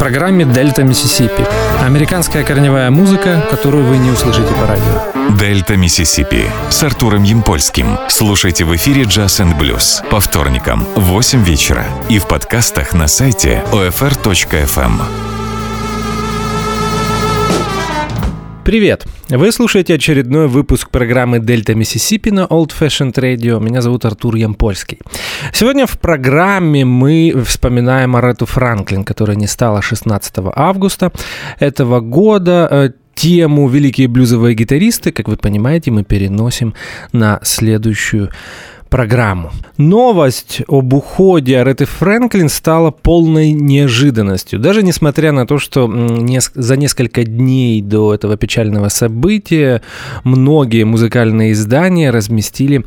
программе «Дельта Миссисипи». Американская корневая музыка, которую вы не услышите по радио. «Дельта Миссисипи» с Артуром Ямпольским. Слушайте в эфире «Jazz and Blues» по вторникам в 8 вечера и в подкастах на сайте OFR.FM. Привет! Вы слушаете очередной выпуск программы «Дельта Миссисипи» на Old Fashioned Radio. Меня зовут Артур Ямпольский. Сегодня в программе мы вспоминаем Арету Франклин, которая не стала 16 августа этого года. Э, тему «Великие блюзовые гитаристы», как вы понимаете, мы переносим на следующую программу. Новость об уходе Ареты Фрэнклин стала полной неожиданностью. Даже несмотря на то, что за несколько дней до этого печального события многие музыкальные издания разместили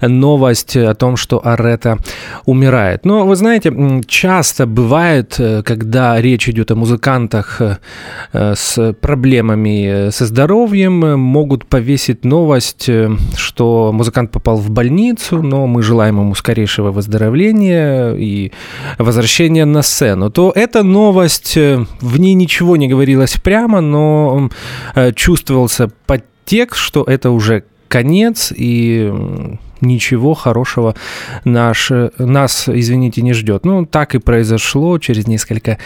новость о том, что Арета умирает. Но вы знаете, часто бывает, э, когда речь идет о музыкантах э, с проблемами э, со здоровьем, могут повесить новость, что музыкант попал в больницу, но мы желаем ему скорейшего выздоровления и возвращения на сцену, то эта новость, э, в ней ничего не говорилось прямо, но э, чувствовался подтекст, что это уже конец и ничего хорошего наш, нас, извините, не ждет. Ну, так и произошло через несколько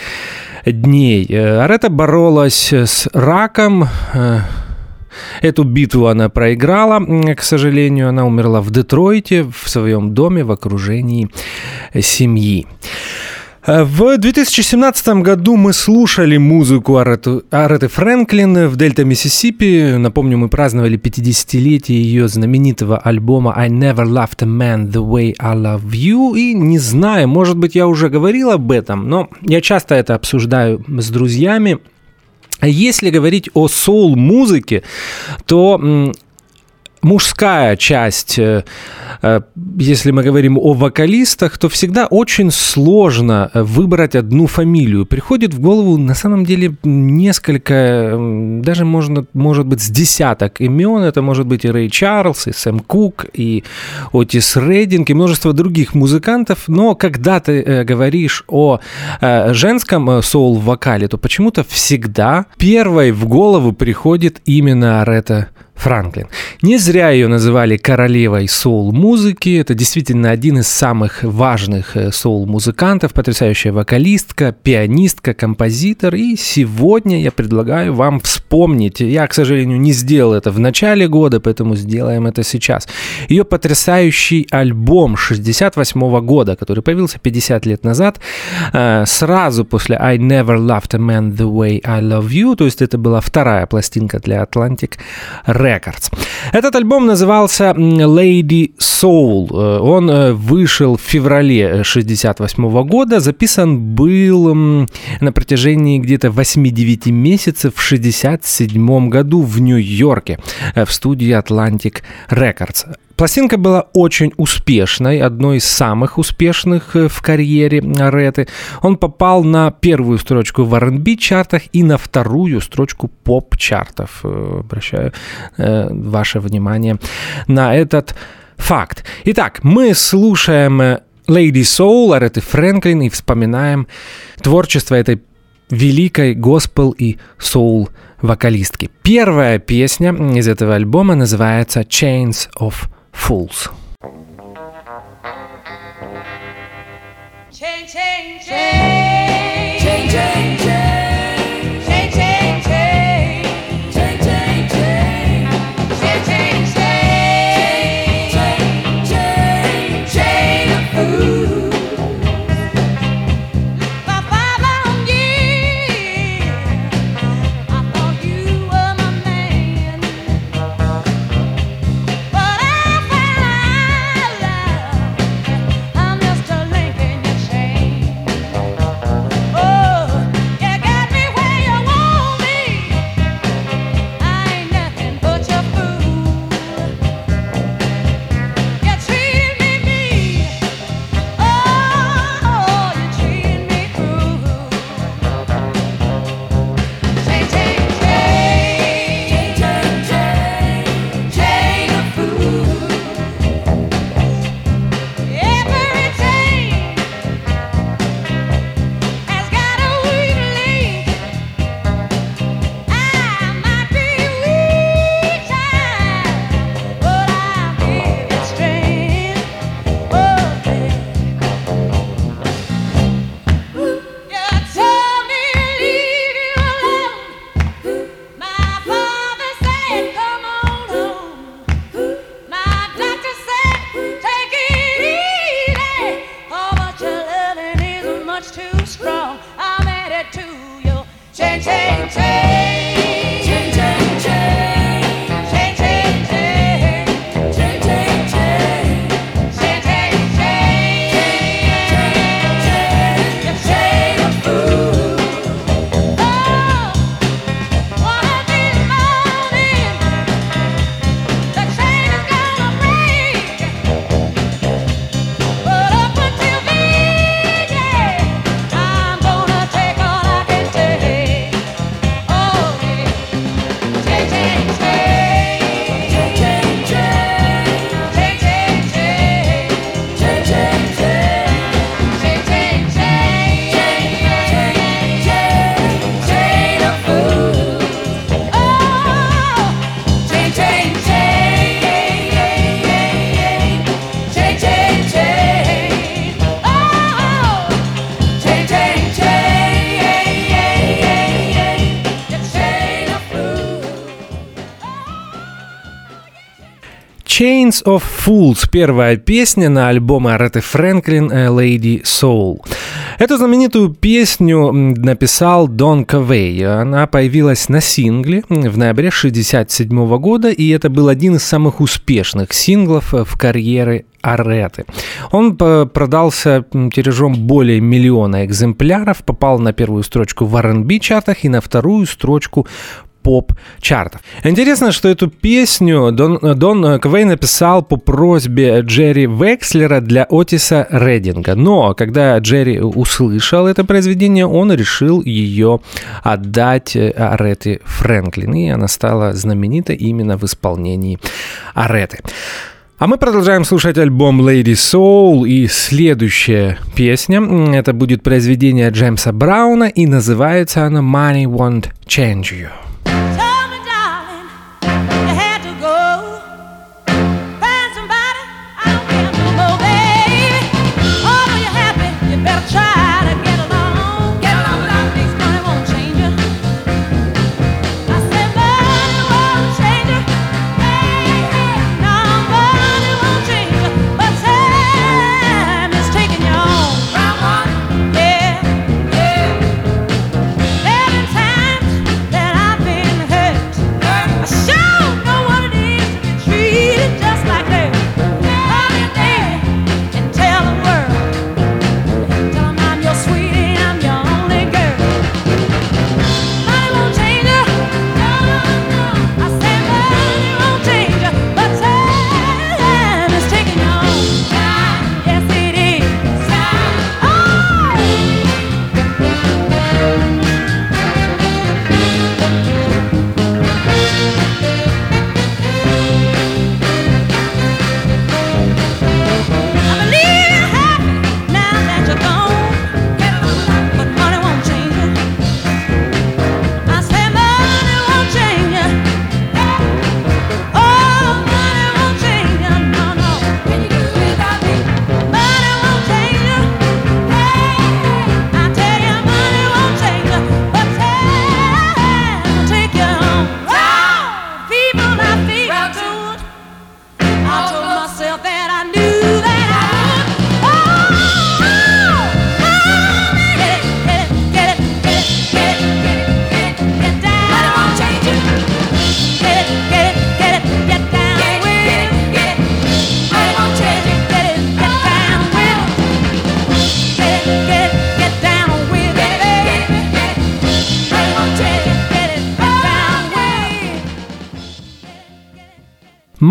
дней. Э, Арета боролась с раком, Эту битву она проиграла, к сожалению, она умерла в Детройте, в своем доме, в окружении семьи. В 2017 году мы слушали музыку Ареты, Ареты Фрэнклин в Дельта, Миссисипи. Напомню, мы праздновали 50-летие ее знаменитого альбома «I Never Loved a Man the Way I Love You». И не знаю, может быть, я уже говорил об этом, но я часто это обсуждаю с друзьями. Если говорить о соул-музыке, то мужская часть, э, э, если мы говорим о вокалистах, то всегда очень сложно э, выбрать одну фамилию. Приходит в голову на самом деле несколько, даже можно, может быть с десяток имен. Это может быть и Рэй Чарльз, и Сэм Кук, и Отис Рейдинг, и множество других музыкантов. Но когда ты говоришь о женском соул-вокале, то почему-то всегда первой в голову приходит именно Арета Франклин. Не зря ее называли королевой соул-музыки. Это действительно один из самых важных э, соул-музыкантов, потрясающая вокалистка, пианистка, композитор. И сегодня я предлагаю вам вспомнить. Я, к сожалению, не сделал это в начале года, поэтому сделаем это сейчас. Ее потрясающий альбом 68 года, который появился 50 лет назад, э, сразу после I Never Loved a Man the Way I Love You, то есть это была вторая пластинка для Atlantic Records. Этот альбом назывался Lady Soul. Э, он э, вышел в феврале 68 года. Записан был на протяжении где-то 8-9 месяцев в 67 году в Нью-Йорке э, в студии Atlantic Records. Пластинка была очень успешной, одной из самых успешных э, в карьере Реты. Он попал на первую строчку в R&B чартах и на вторую строчку поп-чартов. Э, обращаю э, ваше внимание на этот факт. Итак, мы слушаем Lady Soul Ареты Фрэнклин и вспоминаем творчество этой великой госпел и соул вокалистки. Первая песня из этого альбома называется Chains of fools. Chains of Fools – первая песня на альбоме Ареты Фрэнклин «Lady Soul». Эту знаменитую песню написал Дон Кавей. Она появилась на сингле в ноябре 1967 года, и это был один из самых успешных синглов в карьере Ареты. Он продался тиражом более миллиона экземпляров, попал на первую строчку в R&B чартах и на вторую строчку поп-чартов. Интересно, что эту песню Дон, Дон Квей написал по просьбе Джерри Векслера для Отиса Рединга. Но когда Джерри услышал это произведение, он решил ее отдать Ареты Фрэнклин. И она стала знаменита именно в исполнении Ареты. А мы продолжаем слушать альбом Lady Soul и следующая песня. Это будет произведение Джеймса Брауна и называется она Money Won't Change You.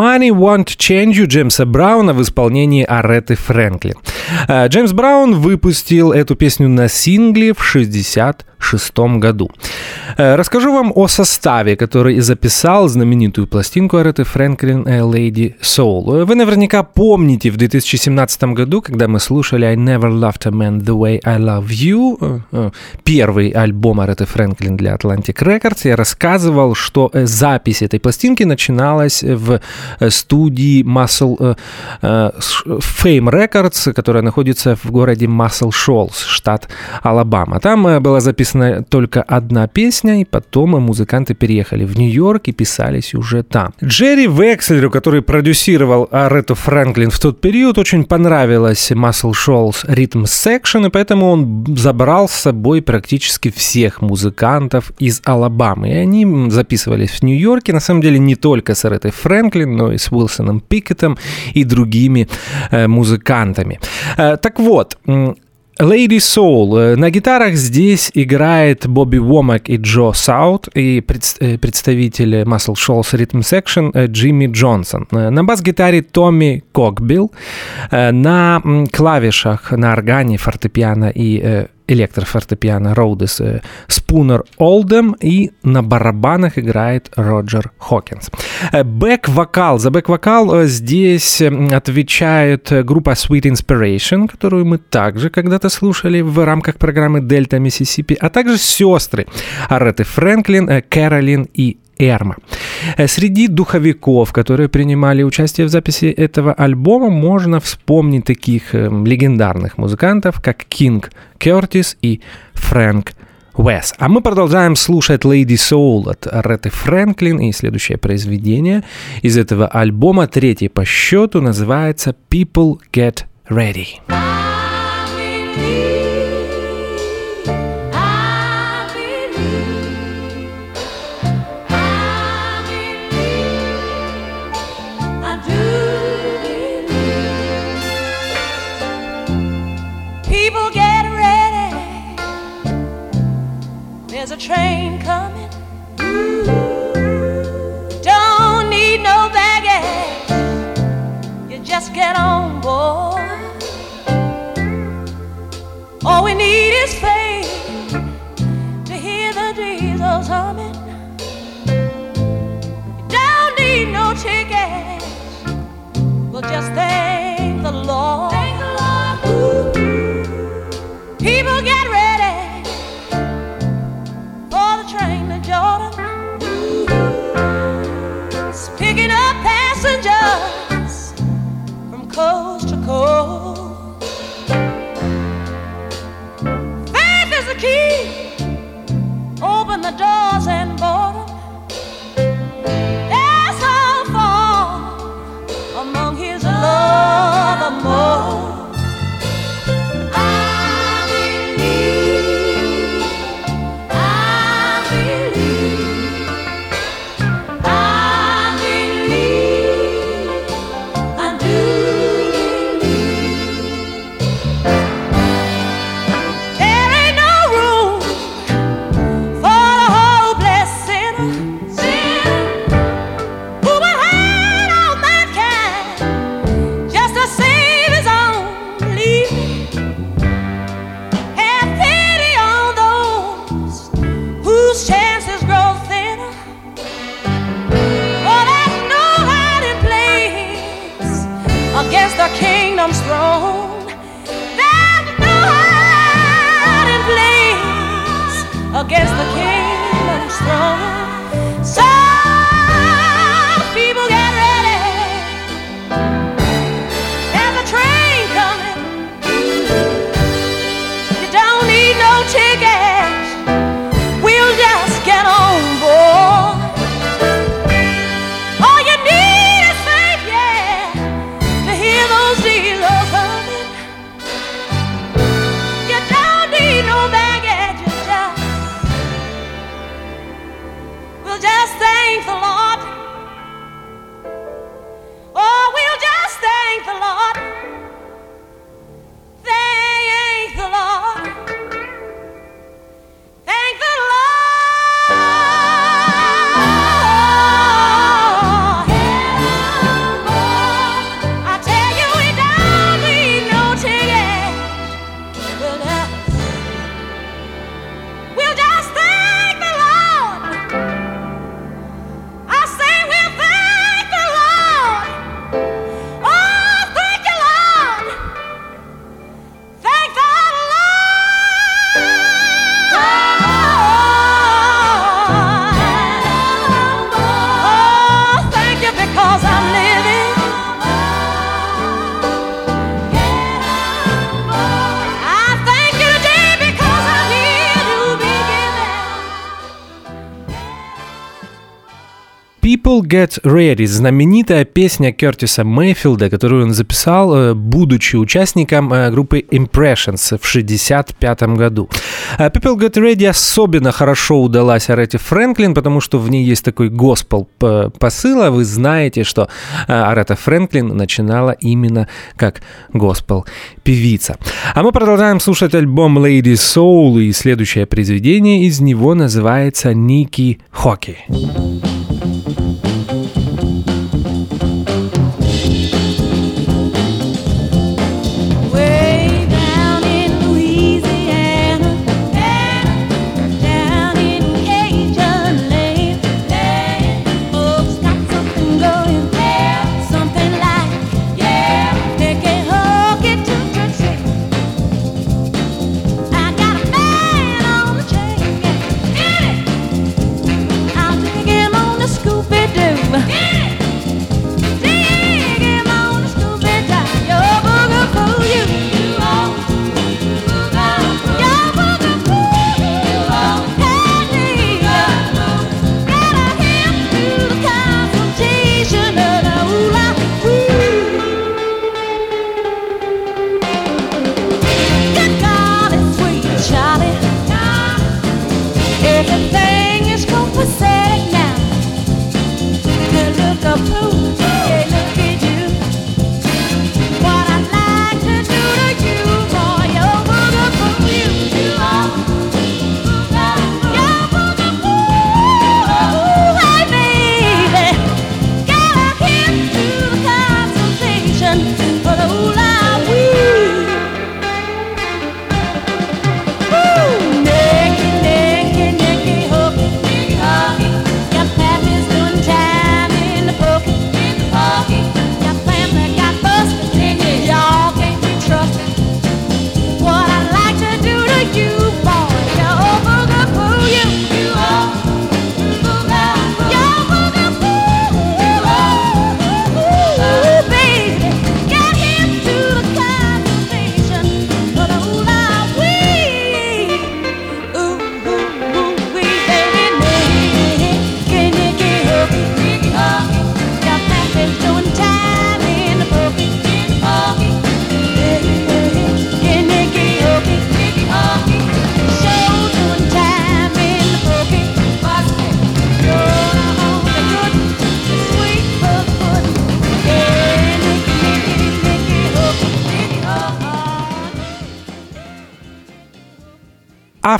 Money Won't Change You Джеймса Брауна в исполнении Ареты Фрэнкли. Э, Джеймс Браун выпустил эту песню на сингле в 60 1966 году. Э, расскажу вам о составе, который записал знаменитую пластинку Ареты Фрэнклин «Lady Soul». Вы наверняка помните в 2017 году, когда мы слушали «I Never Loved a Man the Way I Love You», э, э, первый альбом Ареты Фрэнклин для Atlantic Records, я рассказывал, что запись этой пластинки начиналась в студии Muscle Fame Records, которая находится в городе Muscle Shoals, штат Алабама. Там была записана написана только одна песня, и потом музыканты переехали в Нью-Йорк и писались уже там. Джерри Векслеру, который продюсировал Арету Фрэнклин в тот период, очень понравилась Muscle Shoals Rhythm Section, и поэтому он забрал с собой практически всех музыкантов из Алабамы. И они записывались в Нью-Йорке, на самом деле не только с Аретой Фрэнклин, но и с Уилсоном Пикетом и другими э, музыкантами. Э, так вот, Lady Soul. Э, на гитарах здесь играет Бобби Вомак и Джо Саут и э, представитель Muscle Shoals Rhythm Section э, Джимми Джонсон. На бас-гитаре Томми Кокбилл. На клавишах, на органе, фортепиано и электрофортепиано Роудес Спунер Олдем и на барабанах играет Роджер Хокинс. Э, бэк-вокал. За бэк-вокал э, здесь отвечает группа Sweet Inspiration, которую мы также когда-то слушали в рамках программы Дельта Миссисипи, а также сестры Ареты Фрэнклин, э, Кэролин и Эрма. Среди духовиков, которые принимали участие в записи этого альбома, можно вспомнить таких легендарных музыкантов, как Кинг Кертис и Фрэнк Уэс. А мы продолжаем слушать Lady Soul от Ретты Фрэнклин, и следующее произведение из этого альбома, третий по счету, называется People Get Ready. All we need is faith to hear the diesels humming. You don't need no tickets. We'll just thank Get Ready, знаменитая песня Кертиса Мейфилда, которую он записал, э, будучи участником э, группы Impressions в 1965 году. А People Get Ready особенно хорошо удалась Аретте Фрэнклин, потому что в ней есть такой госпел посыл, а вы знаете, что Аретта Фрэнклин начинала именно как госпел певица. А мы продолжаем слушать альбом Lady Soul, и следующее произведение из него называется «Ники Хоки».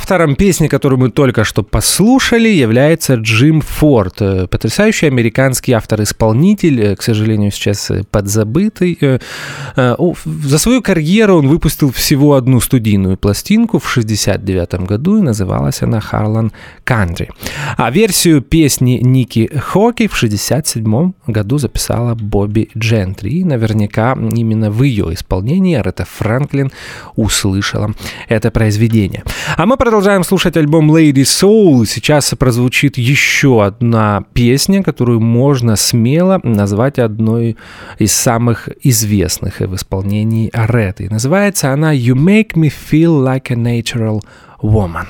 Автором песни, которую мы только что послушали, является Джим Форд. Э, потрясающий американский автор-исполнитель, э, к сожалению, сейчас э, подзабытый. За свою карьеру он выпустил всего одну студийную пластинку в 1969 году, и называлась она «Harlan Country». А версию песни Ники Хоки в 1967 году записала Бобби Джентри. И наверняка именно в ее исполнении Арета Франклин услышала это произведение. А мы продолжаем слушать альбом Lady Soul. Сейчас прозвучит еще одна песня, которую можно смело назвать одной из самых известных в исполнении Ареты. Называется она «You make me feel like a natural woman».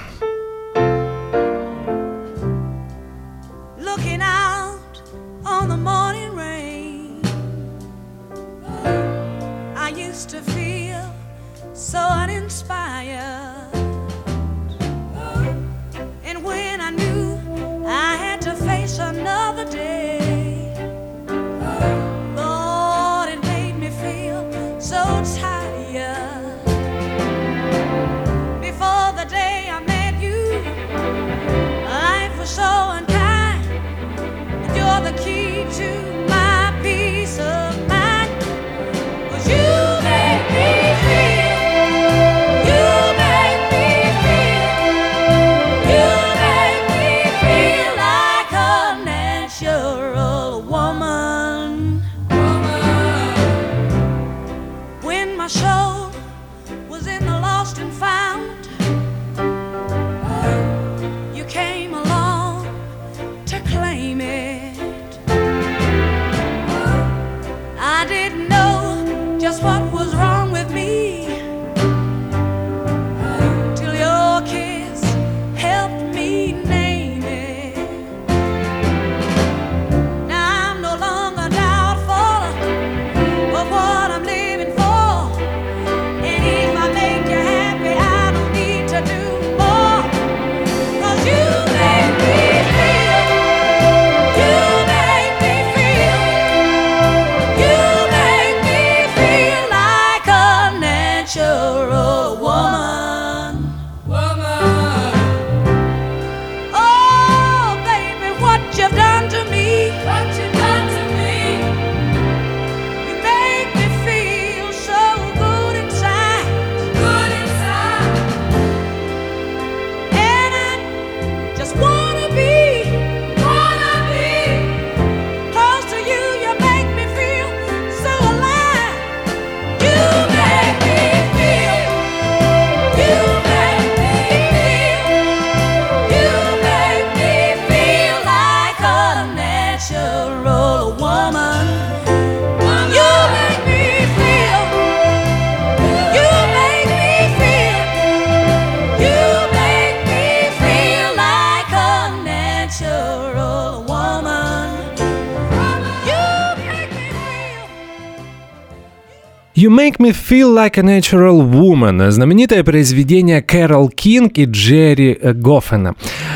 Make Me Feel Like a Natural Woman. Знаменитое произведение Кэрол Кинг и Джерри Гоффена.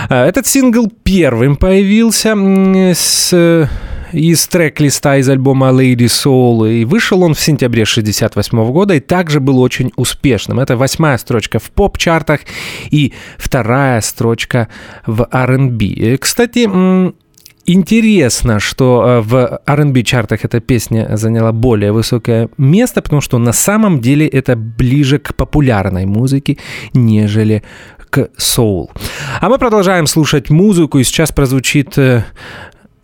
Э, этот сингл первым появился с из трек-листа из альбома Lady Soul, и вышел он в сентябре 68 года, и также был очень успешным. Это восьмая строчка в поп-чартах и вторая строчка в R&B. Кстати, Интересно, что э, в R&B чартах эта песня заняла более высокое место, потому что на самом деле это ближе к популярной музыке, нежели к соул. А мы продолжаем слушать музыку, и сейчас прозвучит э,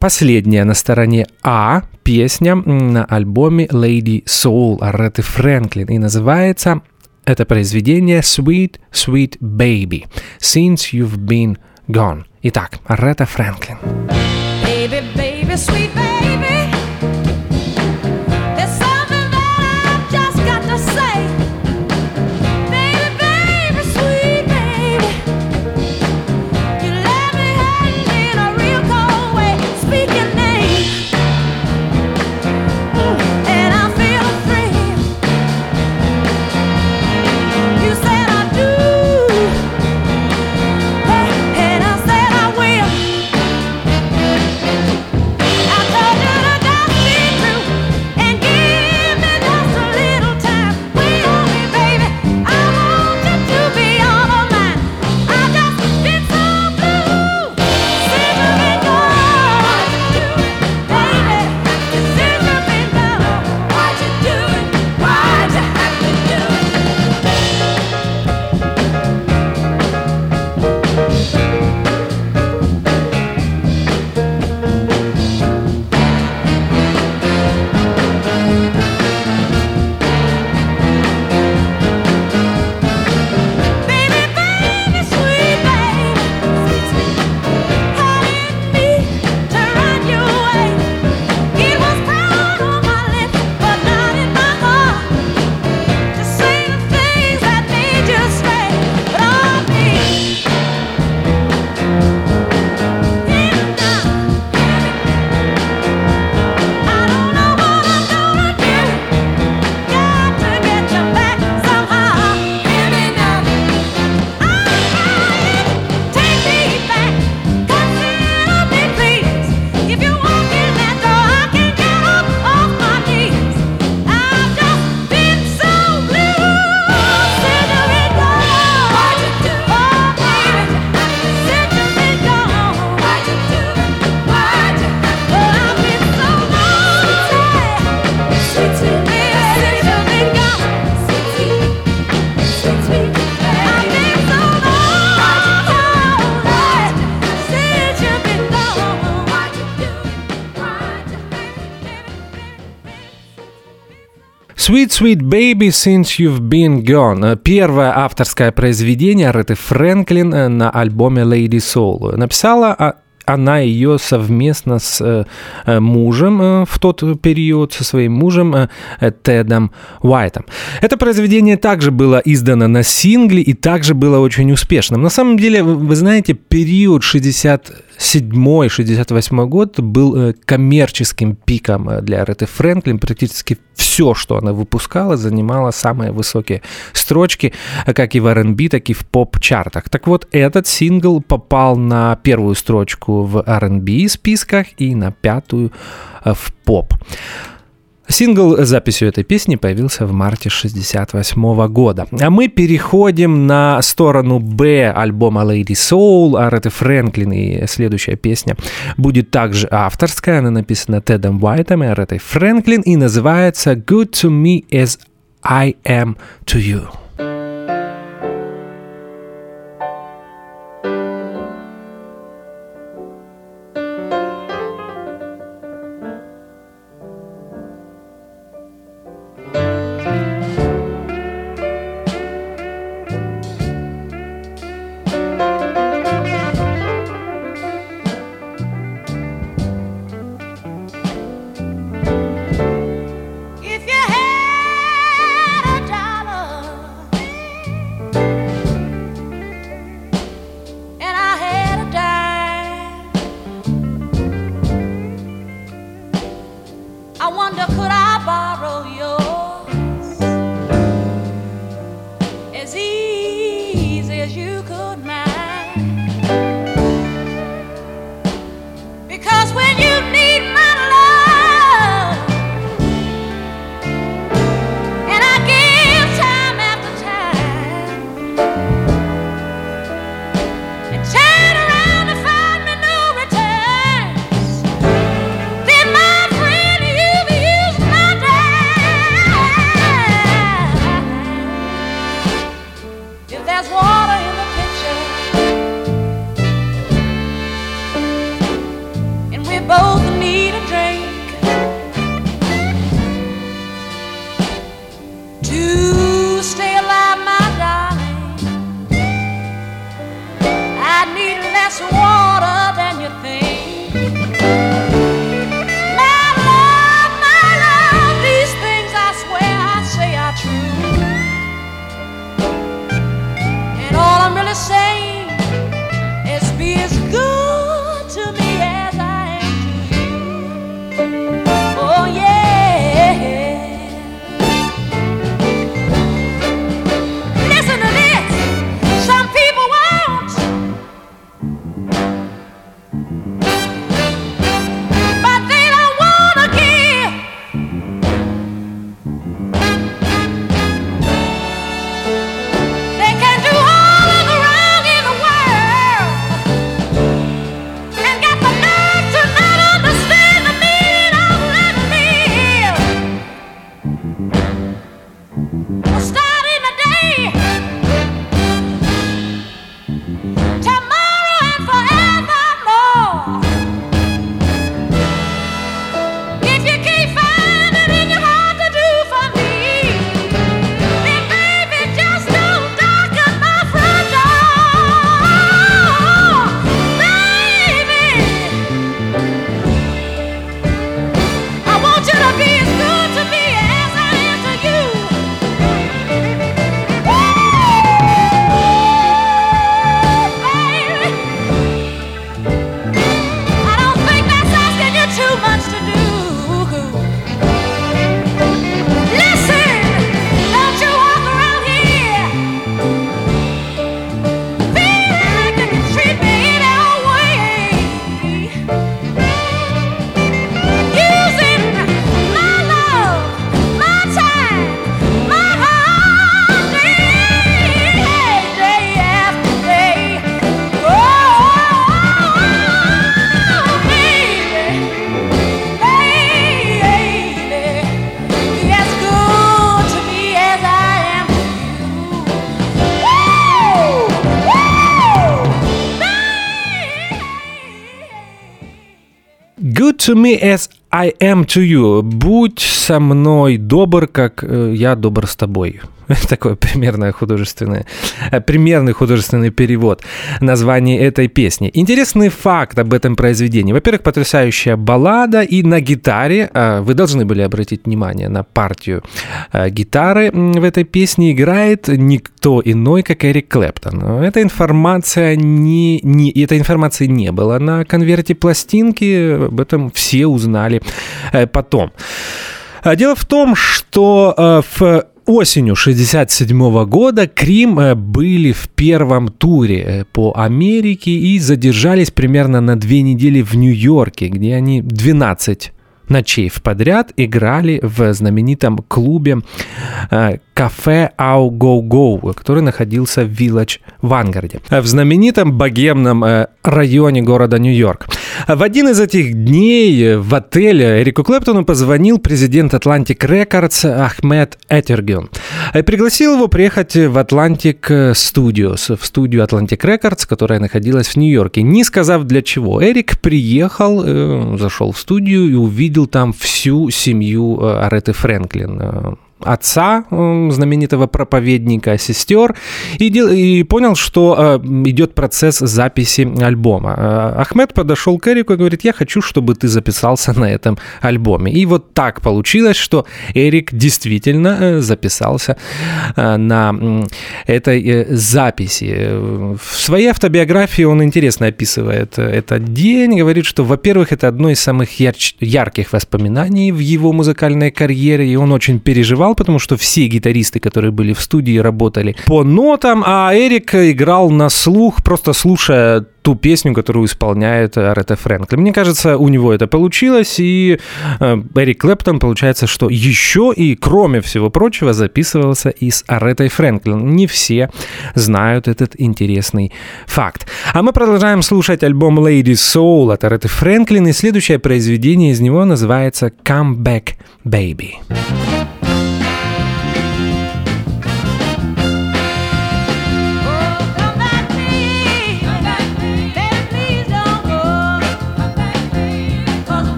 последняя на стороне А песня на альбоме Lady Soul Ареты Фрэнклин, и называется это произведение Sweet, Sweet Baby, Since You've Been Gone. Итак, Арета Фрэнклин. Baby, baby, sweet baby. Sweet Sweet Baby Since You've Been Gone. Первое авторское произведение Ретты Фрэнклин э, на альбоме Lady Soul. Написала а, она ее совместно с э, э, мужем в тот период, со своим мужем Тедом Уайтом. Это произведение также было издано на сингле и также было очень успешным. На самом деле, вы знаете, период 67-68 год был коммерческим пиком для Ретты Фрэнклин. Практически все, что она выпускала, занимало самые высокие строчки, как и в R&B, так и в поп-чартах. Так вот, этот сингл попал на первую строчку в R&B списках и на пятую э, в поп. Сингл с записью этой песни появился в марте 1968 года. А мы переходим на сторону Б альбома Lady Soul Ареты Фрэнклин. И следующая песня будет также авторская. Она написана Тедом Уайтом и Аретой Фрэнклин и называется Good to me as I am to you. To me as I am to you. Будь со мной добр, как э, я добр с тобой. Такое примерное художественное, э, примерный художественный перевод названия этой песни. Интересный факт об этом произведении. Во-первых, потрясающая баллада, и на гитаре, э, вы должны были обратить внимание на партию э, гитары в этой песне, играет никто иной, как Эрик Клэптон. Эта информация не, не, этой информации не было на конверте пластинки, об этом все узнали потом. Дело в том, что в осенью 67 года Крим э, были в первом туре э, по Америке и задержались примерно на две недели в Нью-Йорке, где они 12 ночей в подряд играли в знаменитом клубе э, кафе Ау Go Go, который находился в Вилледж Вангарде, в знаменитом богемном э, районе города Нью-Йорк. В один из этих дней в отеле Эрику Клэптону позвонил президент Atlantic Records Ахмед Этергюн. И пригласил его приехать в Atlantic Studios, в студию Atlantic Records, которая находилась в Нью-Йорке, не сказав для чего. Эрик приехал, э, зашел в студию и увидел там всю семью э, Ареты Фрэнклин э, отца э, знаменитого проповедника, сестер, и, дел- и понял, что э, идет процесс записи альбома. Э, Ахмед подошел к Эрику и говорит, я хочу, чтобы ты записался на этом альбоме. И вот так получилось, что Эрик действительно э, записался э, на м, этой э, записи. Э, В своей автобиографии он интересно описывает э, этот день, говорит, что, во-первых, это одно из самых ярч- ярких воспоминаний в его музыкальной карьере, и он очень переживал, потому что все гитаристы, которые были в студии, работали по нотам, а Эрик играл на слух, просто слушая ту песню, которую исполняет Арета Фрэнклин. Мне кажется, у него это получилось, и э, Эрик Клэптон, получается, что еще и, кроме всего прочего, записывался и с Аретой Фрэнклин. Не все знают этот интересный факт. А мы продолжаем слушать альбом Lady Soul от Ареты Фрэнклин, и следующее произведение из него называется Come Back Baby. Oh,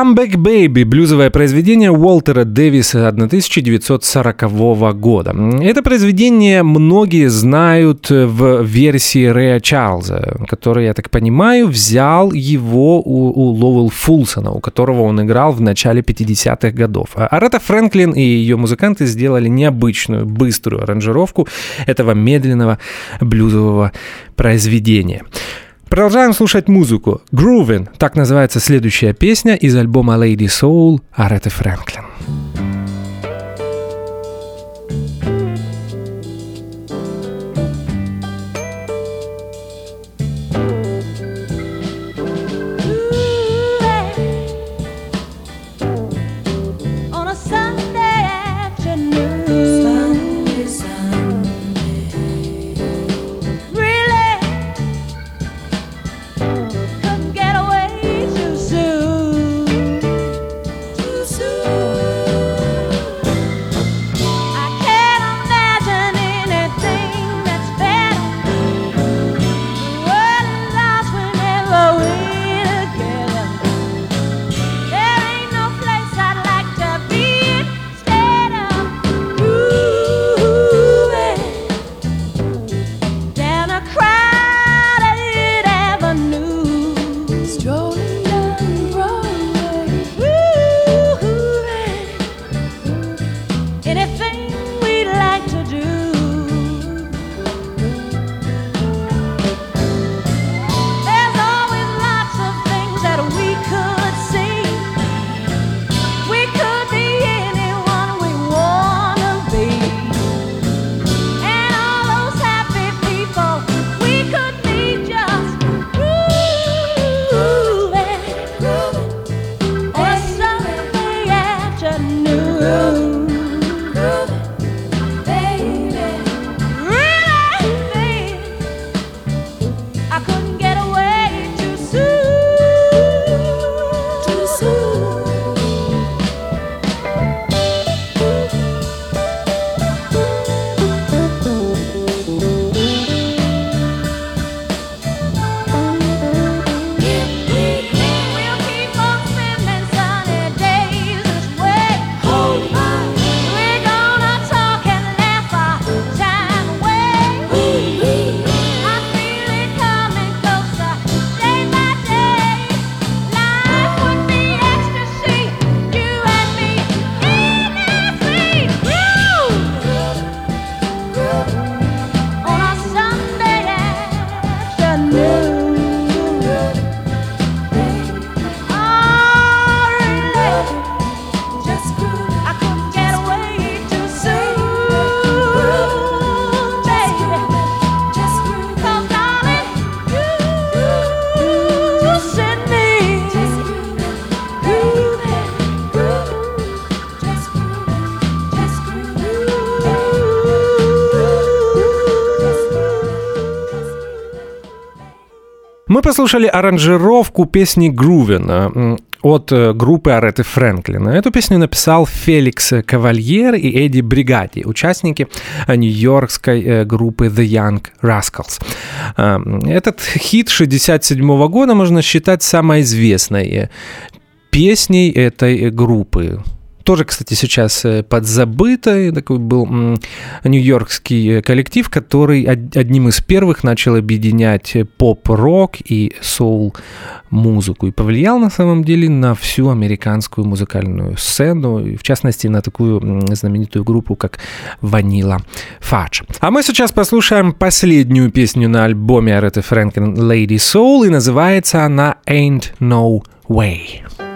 Comeback Baby – блюзовое произведение Уолтера Дэвиса 1940 года. Это произведение многие знают в версии Рэя Чарльза, который, я так понимаю, взял его у, у Лоуэлл Фулсона, у которого он играл в начале 50-х годов. А Арета Фрэнклин и ее музыканты сделали необычную, быструю аранжировку этого медленного блюзового произведения. Продолжаем слушать музыку. Groovin' – так называется следующая песня из альбома Lady Soul Ареты Фрэнклин. Мы послушали аранжировку песни Грувина от э, группы Ареты Фрэнклина. Эту песню написал Феликс Кавальер и Эдди Бригади, участники э, нью-йоркской э, группы The Young Rascals. А, Этот хит 67 года можно считать самой известной песней этой группы. Тоже, кстати, сейчас э, подзабытый такой был нью-йоркский э, коллектив, который од- одним из первых начал объединять э, поп-рок и соул-музыку и повлиял на самом деле на всю американскую музыкальную сцену, и в частности на такую знаменитую группу, как Vanilla Fudge. А мы сейчас послушаем последнюю песню на альбоме Ареты Фрэнклин Lady Soul, и называется она Ain't No Way.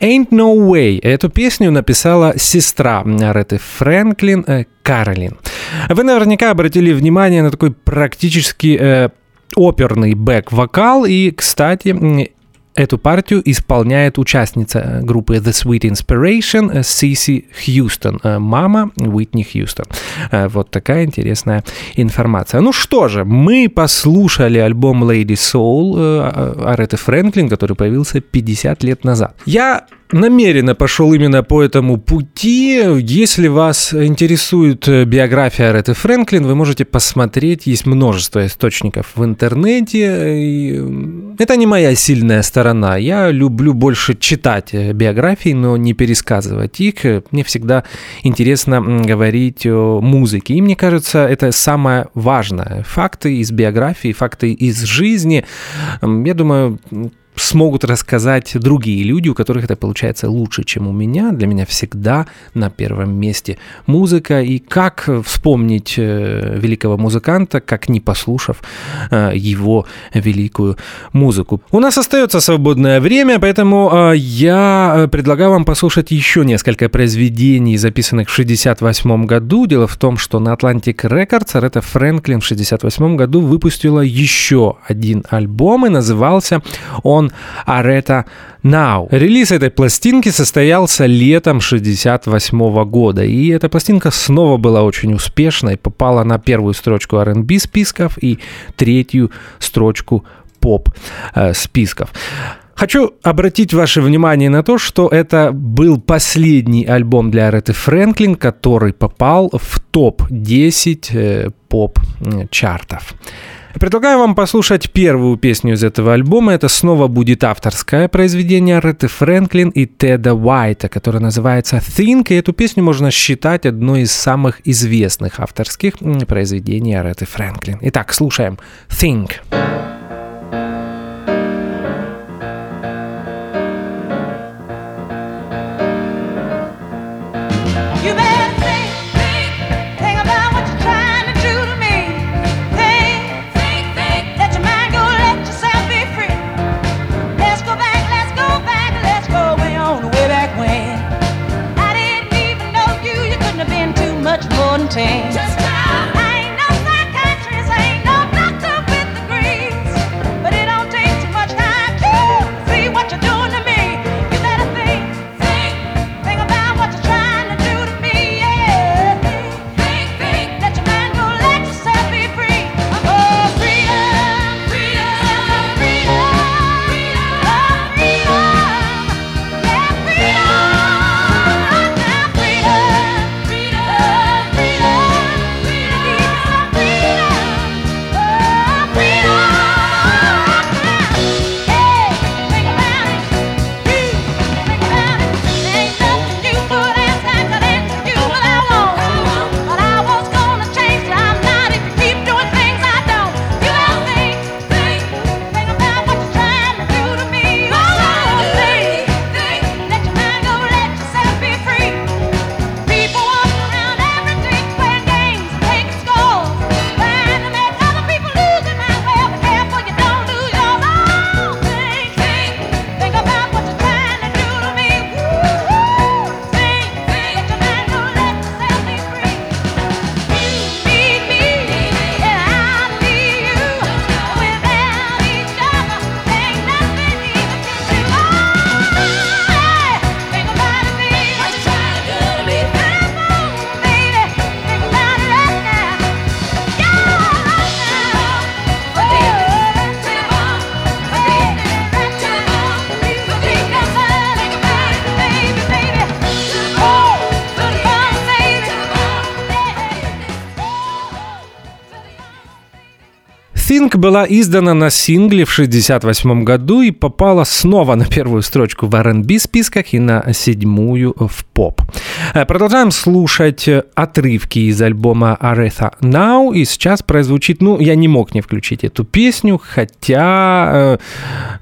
Ain't No Way. Эту песню написала сестра Ареты Фрэнклин, э, Каролин. Вы наверняка обратили внимание на такой практически э, оперный бэк-вокал. И, кстати, эту партию исполняет участница э, группы The Sweet Inspiration э, Сиси Хьюстон, э, мама Уитни Хьюстон. Вот такая интересная информация. Ну что же, мы послушали альбом Lady Soul Ареты Фрэнклин, который появился 50 лет назад. Я намеренно пошел именно по этому пути. Если вас интересует э, биография Ареты Фрэнклин, вы можете посмотреть. Есть множество источников в интернете. М, Это не моя сильная сторона. Я люблю больше читать э, биографии, но не пересказывать их. Э, Мне всегда интересно говорить о музыке. И мне кажется, это самое важное. Факты из биографии, факты из жизни. Я думаю, смогут рассказать другие люди, у которых это получается лучше, чем у меня. Для меня всегда на первом месте музыка. И как вспомнить э, великого музыканта, как не послушав э, его великую музыку. У нас остается свободное время, поэтому э, я предлагаю вам послушать еще несколько произведений, записанных в 68 году. Дело в том, что на Atlantic Records Аретта Фрэнклин в 68 году выпустила еще один альбом, и назывался он Aretha Now. Релиз этой пластинки состоялся летом 68 года, и эта пластинка снова была очень успешной, попала на первую строчку R&B списков и третью строчку поп э, списков. Хочу обратить ваше внимание на то, что это был последний альбом для Ареты Фрэнклин, который попал в топ-10 э, поп-чартов. Предлагаю вам послушать первую песню из этого альбома. Это снова будет авторское произведение Ретты Фрэнклин и Теда Уайта, которое называется Think. И эту песню можно считать одной из самых известных авторских произведений Ретты Фрэнклин. Итак, слушаем Think. You Песенка была издана на сингле в 1968 году и попала снова на первую строчку в R&B списках и на седьмую в поп. Э, продолжаем слушать э, отрывки из альбома Aretha Now, и сейчас прозвучит, ну, я не мог не включить эту песню, хотя э,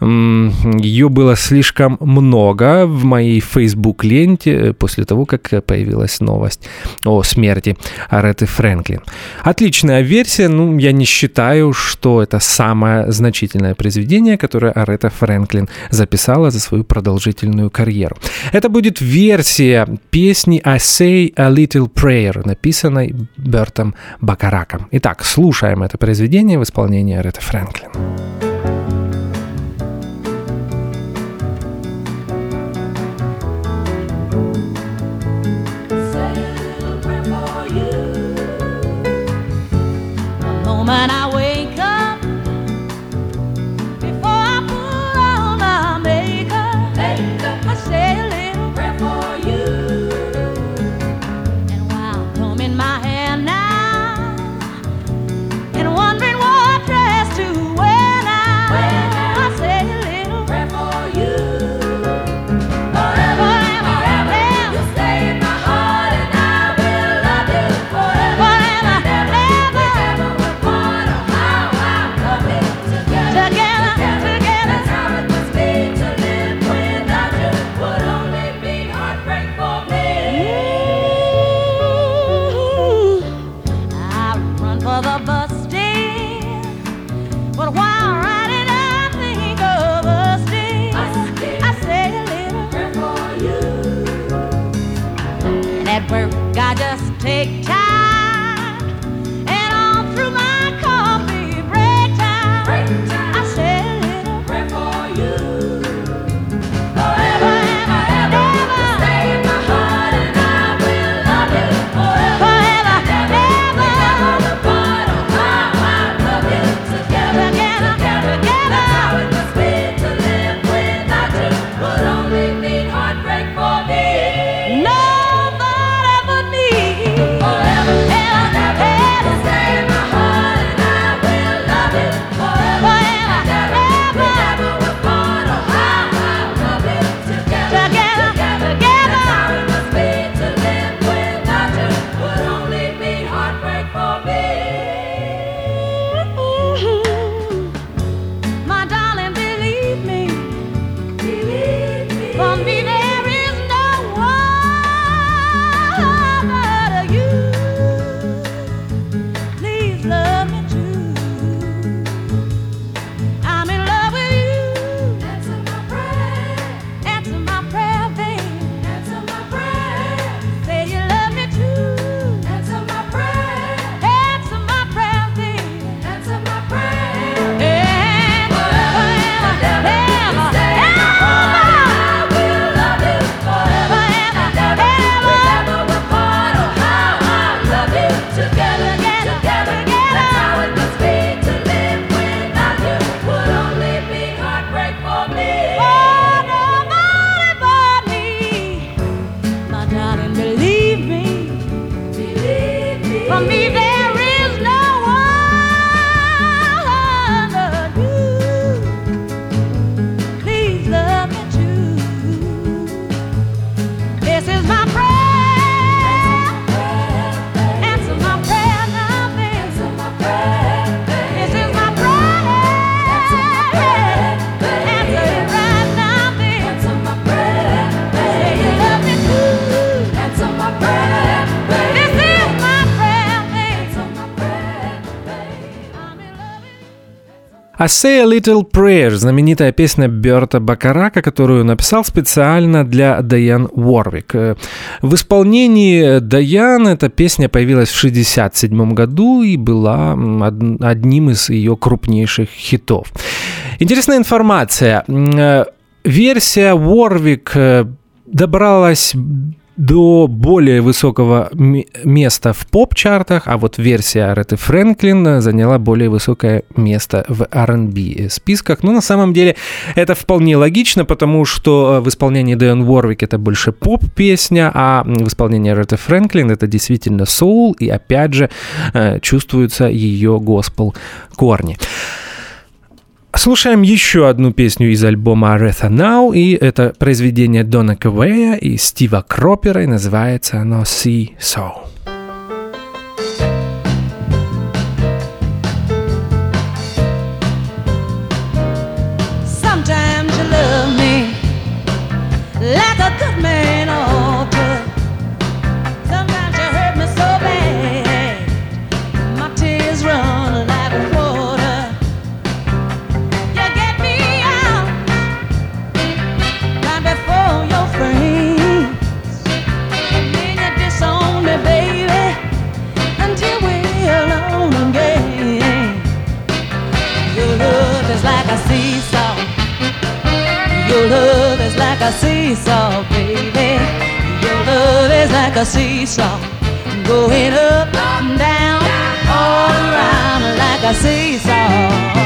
э, ее было слишком много в моей Facebook-ленте э, после того, как появилась новость о смерти Ареты Фрэнклин. Отличная версия, ну, я не считаю, что это это самое значительное произведение, которое Арета Фрэнклин записала за свою продолжительную карьеру. Это будет версия песни «I say a little prayer», написанной Бертом Бакараком. Итак, слушаем это произведение в исполнении Ареты Фрэнклин. Say a. I Say a Little Prayer, знаменитая песня Берта Бакарака, которую написал специально для Дайан Уорвик. Э, в исполнении Дайан эта песня появилась в 1967 году и была одним из ее крупнейших хитов. Интересная информация. Э, версия Уорвик э, добралась до более высокого места в поп-чартах, а вот версия Ареты Фрэнклин заняла более высокое место в R&B списках. Но на самом деле это вполне логично, потому что э, в исполнении Дэн Уорвик это больше поп-песня, а в исполнении Ареты Фрэнклин это действительно соул, и опять же э, чувствуются ее госпел корни. Слушаем еще одну песню из альбома Aretha Now, и это произведение Дона Кавея и Стива Кропера, и называется оно «See So». a seesaw, going up and down, all around like a seesaw.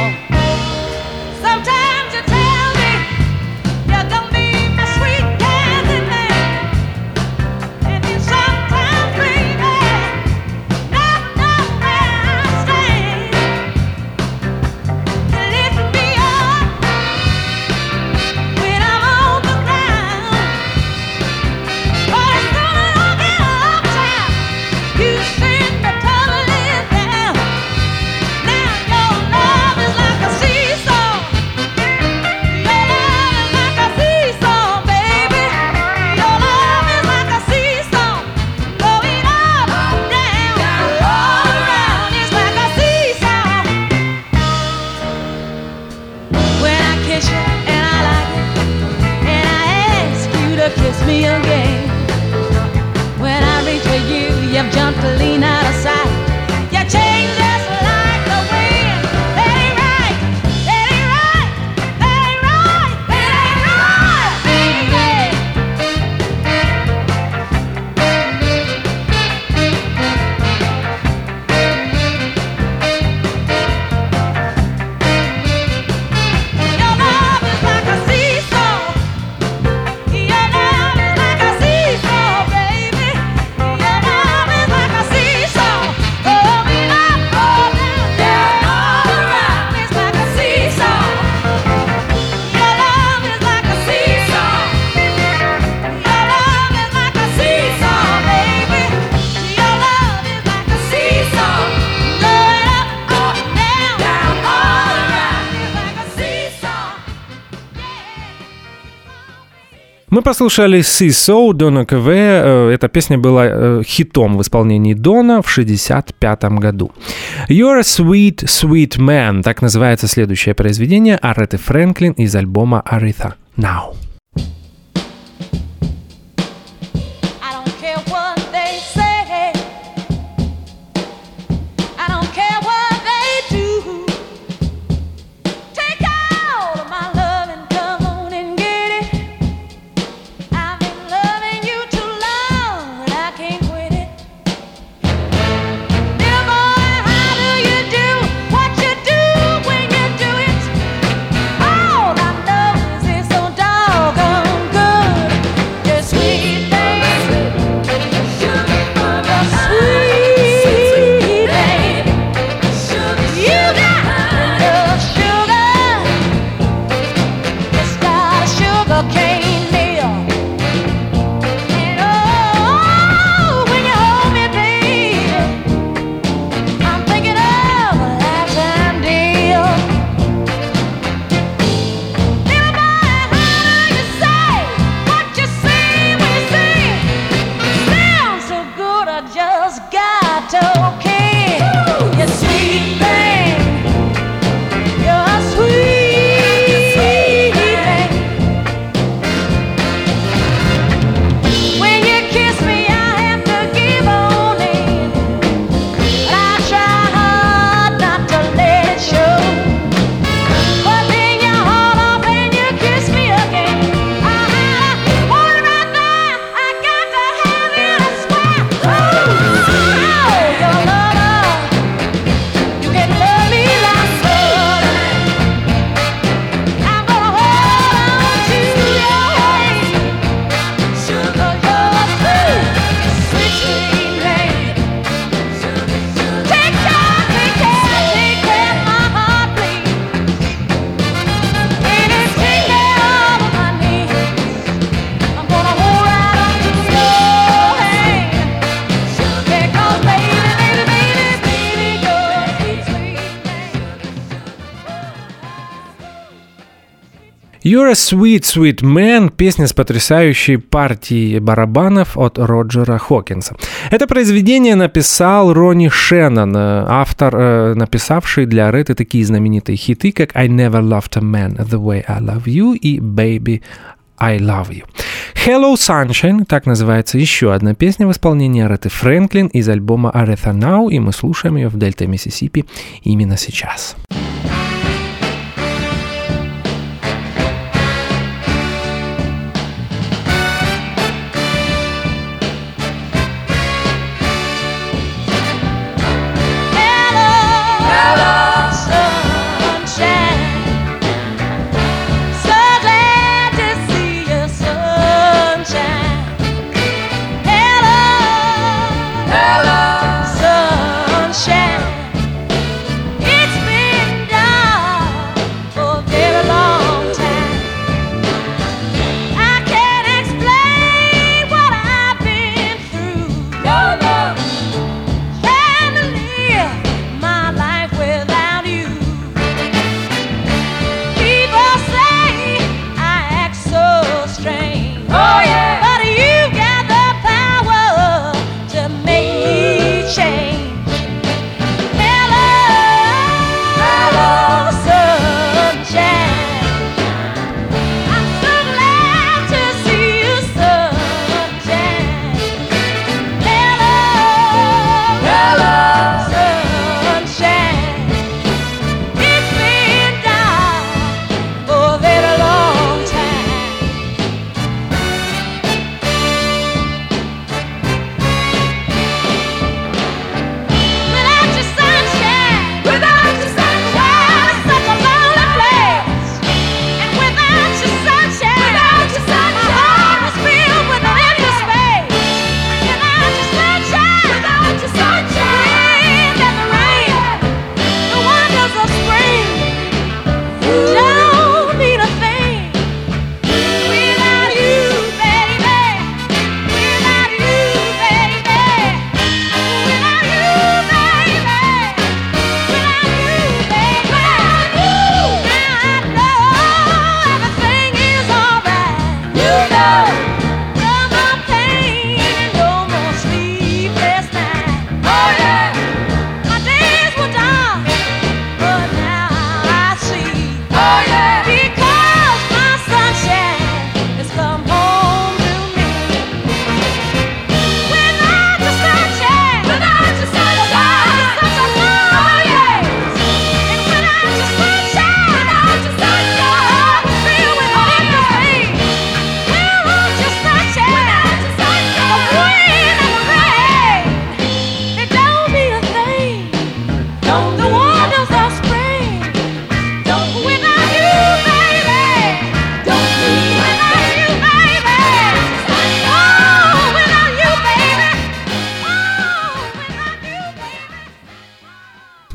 Мы послушали «See So» Дона КВ. Э, эта песня была э, хитом в исполнении Дона в 1965 году. «You're a sweet, sweet man» — так называется следующее произведение Ареты Фрэнклин из альбома «Арита Now». You're a Sweet Sweet Man – песня с потрясающей партией барабанов от Роджера Хокинса. Это произведение написал Ронни Шеннон, э, автор, э, написавший для Ретты такие знаменитые хиты, как «I never loved a man the way I love you» и «Baby, I Love You. Hello Sunshine, так называется еще одна песня в исполнении Ареты Фрэнклин из альбома Aretha Now, и мы слушаем ее в Дельта Миссисипи именно сейчас.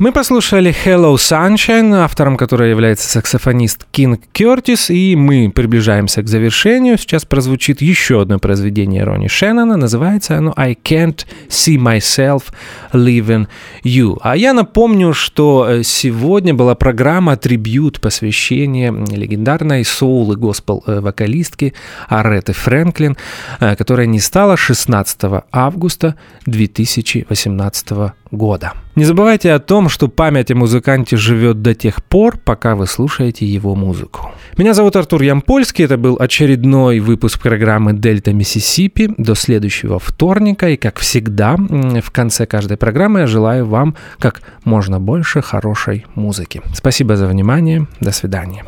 Мы послушали Hello Sunshine, автором которой является саксофонист Кинг Кертис, и мы приближаемся к завершению. Сейчас прозвучит еще одно произведение Ронни Шеннона, называется оно I Can't See Myself Leaving You. А я напомню, что э, сегодня была программа трибют, посвящение легендарной соул и госпел э, вокалистке Ареты Фрэнклин, э, которая не стала 16 августа 2018 года. Не забывайте о том, что память о музыканте живет до тех пор, пока вы слушаете его музыку. Меня зовут Артур Ямпольский, это был очередной выпуск программы «Дельта Миссисипи». До следующего вторника, и как всегда, в конце каждой программы я желаю вам как можно больше хорошей музыки. Спасибо за внимание, до свидания.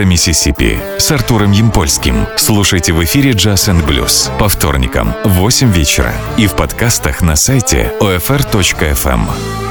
«Дельта Миссисипи» с Артуром Ямпольским. Слушайте в эфире «Джаз энд Блюз» по вторникам в 8 вечера и в подкастах на сайте OFR.FM.